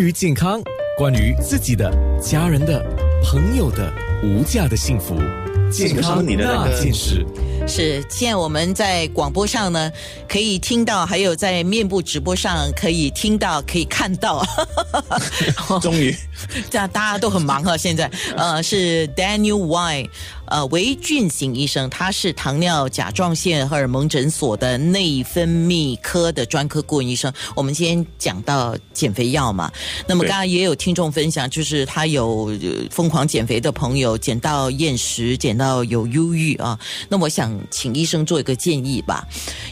于健康，关于自己的、家人的、朋友的无价的幸福，健康你的那件事。是，现在我们在广播上呢可以听到，还有在面部直播上可以听到，可以看到。终于 这样大家都很忙哈，现在呃是 Daniel Y，呃韦俊行医生，他是糖尿甲状腺荷尔蒙诊所的内分泌科的专科顾问医生。我们先讲到减肥药嘛，那么刚刚也有听众分享，就是他有呃疯狂减肥的朋友，减到厌食，减到有忧郁啊。那我想请医生做一个建议吧，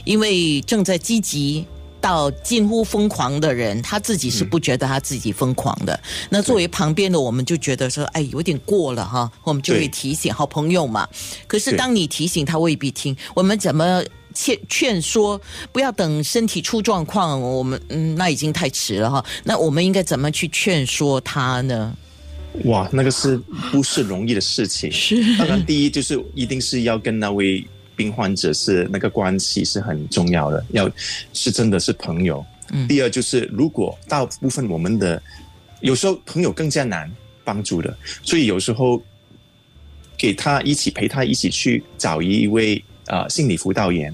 因为正在积极。到近乎疯狂的人，他自己是不觉得他自己疯狂的。那作为旁边的，我们就觉得说，哎，有点过了哈，我们就会对提醒好朋友嘛。可是当你提醒他，未必听。我们怎么劝劝说？不要等身体出状况，我们嗯，那已经太迟了哈。那我们应该怎么去劝说他呢？哇，那个是不是容易的事情？是当然，第一就是一定是要跟那位病患者是那个关系是很重要的，要是真的是朋友。嗯第二就是，如果大部分我们的有时候朋友更加难帮助的，所以有时候给他一起陪他一起去找一位呃心理辅导员、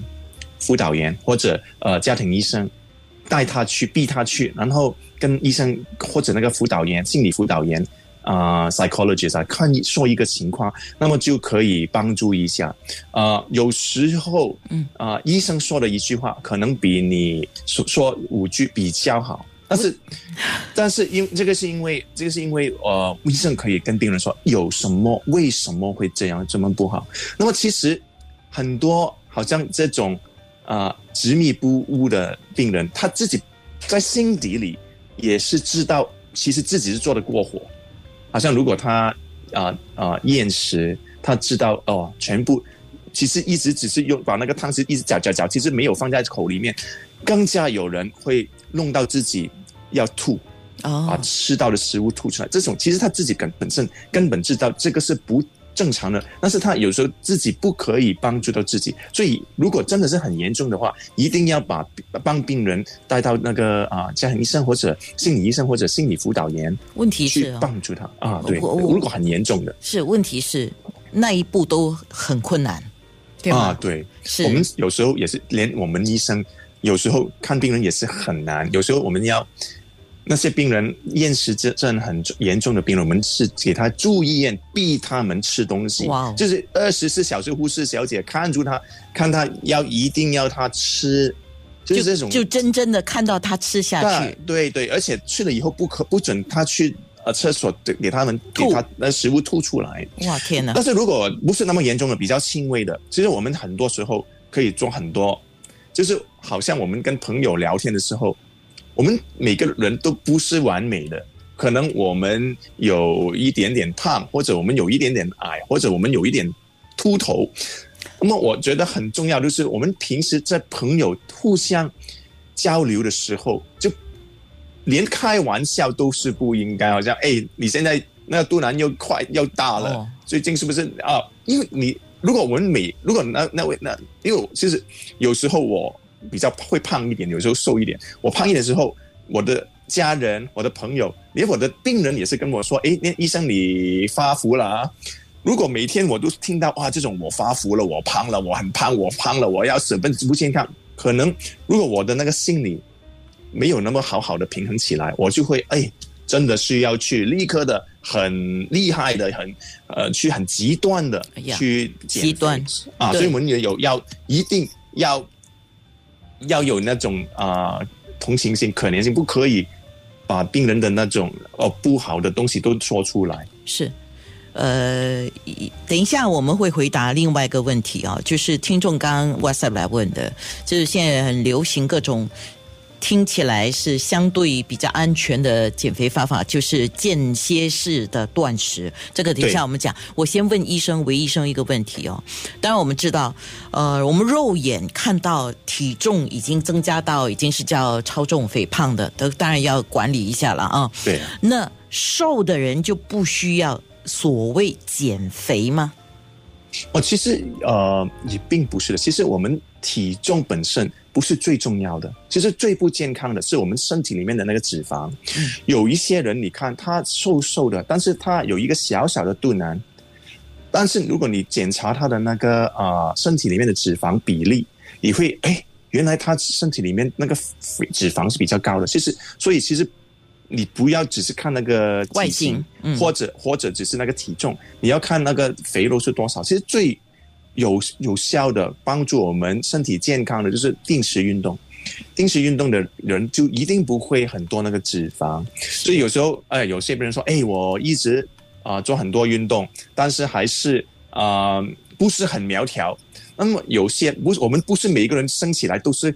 辅导员或者呃家庭医生，带他去逼他去，然后跟医生或者那个辅导员、心理辅导员啊、psychologist 啊，看一说一个情况，那么就可以帮助一下。啊，有时候，嗯啊、医生说的一句话可能比你说说五句比较好。但是，但是因这个是因为这个是因为呃，医生可以跟病人说有什么为什么会这样这么不好。那么其实很多好像这种啊执迷不悟的病人，他自己在心底里也是知道，其实自己是做的过火。好像如果他啊啊厌食，他知道哦，全部其实一直只是用把那个汤匙一直搅搅搅，其实没有放在口里面，更加有人会弄到自己要吐，把哦，吃到的食物吐出来。这种其实他自己根本身根本知道这个是不正常的，但是他有时候自己不可以帮助到自己，所以如果真的是很严重的话，一定要把帮病人带到那个啊、家庭医生或者心理医生或者心理辅导员问题是帮助他啊。对，如果很严重的是问题是那一步都很困难，对？啊，对，是我们有时候也是，连我们医生有时候看病人也是很难。有时候我们要那些病人厌食症症很严重的病人，我们是给他住医院，逼他们吃东西。就是二十四小时护士小姐看住他，看他要一定要他吃，就是这种就真正的看到他吃下去，对对，而且去了以后不可不准他去呃厕所给给他们给他那食物吐出来。哇天哪但！是如果不是那么严重的，比较轻微的，其实我们很多时候可以做很多，就是好像我们跟朋友聊天的时候，我们每个人都不是完美的，可能我们有一点点胖，或者我们有一点点矮，或者我们有一点秃头。那么我觉得很重要，就是我们平时在朋友互相交流的时候，就连开玩笑都是不应该，好像哎，你现在那个肚腩又快又大了，哦最近是不是啊？因为你如果我们每如果那那位那，因为我其实有时候我比较会胖一点，有时候瘦一点。我胖一点的时候，我的家人、我的朋友，连我的病人也是跟我说：“哎，那医生你发福了啊！”如果每天我都听到哇，这种我发福了，我胖了，我很胖，我胖了，我要舍本不健康，可能如果我的那个心理没有那么好好的平衡起来，我就会哎，真的需要去立刻的、很厉害的、很呃，去很极端的去减极端啊，所以我们也有要一定要 要有那种啊、同情心、可怜心，不可以把病人的那种哦不好的东西都说出来。是，呃，等一下我们会回答另外一个问题啊，就是听众刚刚 WhatsApp 来问的，就是现在很流行各种。听起来是相对比较安全的减肥方法，就是间歇式的断食。这个等一下我们讲。我先问医生韦医生一个问题哦。当然我们知道，呃，我们肉眼看到体重已经增加到已经是叫超重肥胖的，都当然要管理一下了啊。对，那瘦的人就不需要所谓减肥吗？哦，其实呃也并不是的。其实我们体重本身不是最重要的。其实最不健康的是我们身体里面的那个脂肪。有一些人，你看他瘦瘦的，但是他有一个小小的肚腩。但是如果你检查他的那个啊身体里面的脂肪比例，你会哎，原来他身体里面那个脂肪是比较高的。其实，所以其实你不要只是看那个外形，或者或者只是那个体重，你要看那个肥肉是多少。其实最有有效的帮助我们身体健康的就是定时运动。定时运动的人就一定不会很多那个脂肪。所以有时候哎，有些别人说哎，我一直。啊，做很多运动，但是还是啊不是很苗条。那么有些不是我们不是每一个人生起来都是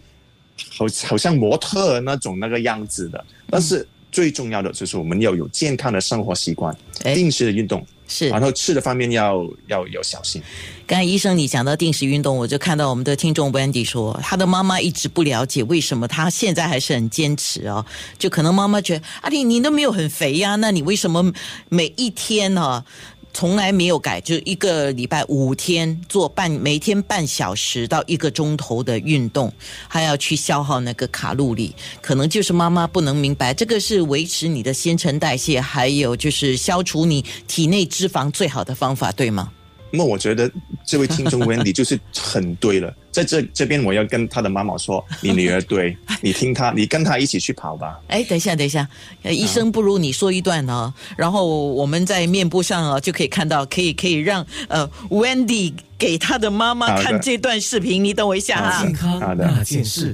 好好像模特那种那个样子的。但是最重要的就是我们要有健康的生活习惯，定时的运动是，然后吃的方面要要有小心。刚才医生你讲到定时运动，我就看到我们的听众 Wendy 说，他的妈妈一直不了解为什么他现在还是很坚持哦，就可能妈妈觉得阿丽你都没有很肥呀，那你为什么每一天呢？从来没有改，就一个礼拜五天做半，每天半小时到一个钟头的运动，还要去消耗那个卡路里，可能就是妈妈不能明白，这个是维持你的新陈代谢，还有就是消除你体内脂肪最好的方法，对吗？那我觉得这位听众 Wendy 就是很对了，在这这边我要跟他的妈妈说，你女儿对，你听她，你跟她一起去跑吧。哎，等一下，等一下，医生不如你说一段呢，然后我们在面部上啊就可以看到，可以可以让呃 Wendy 给他的妈妈看这段视频，你等我一下啊。健康那件事。